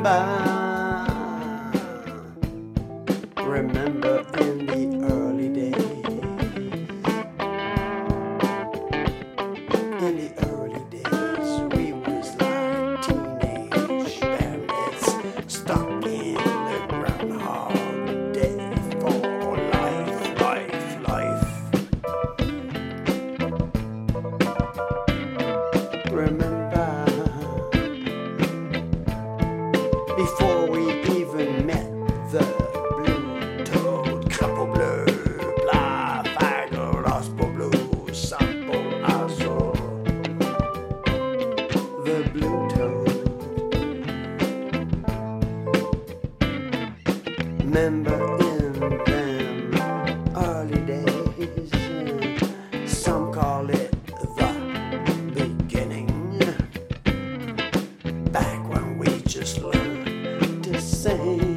Remember, just learned to sing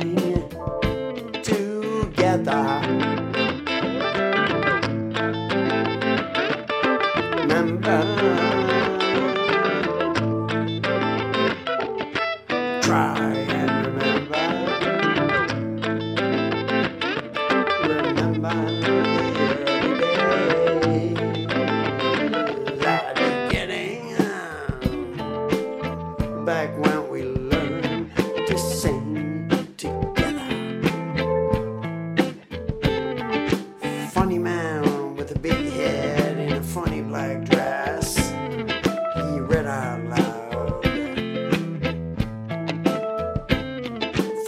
try and remember. Remember the early days the beginning back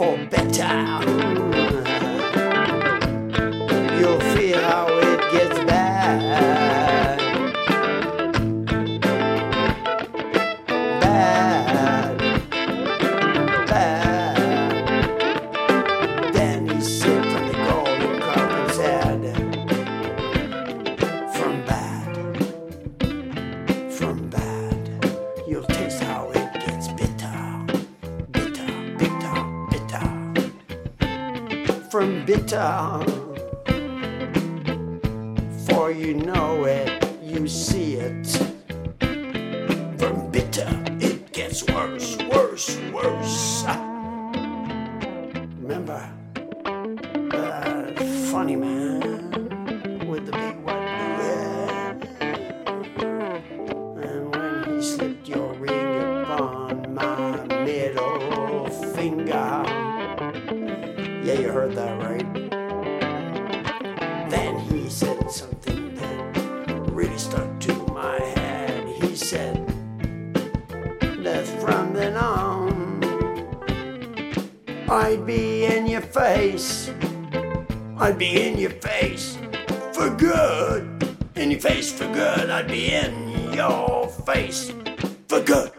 for better. From bitter, for you know it, you see it from bitter, it gets worse, worse, worse. Remember that funny man with the big white beard? And when he slipped Yeah, you heard that right. Then he said something that really stuck to my head. He said that from then on, I'd be in your face. I'd be in your face for good. In your face for good. I'd be in your face for good.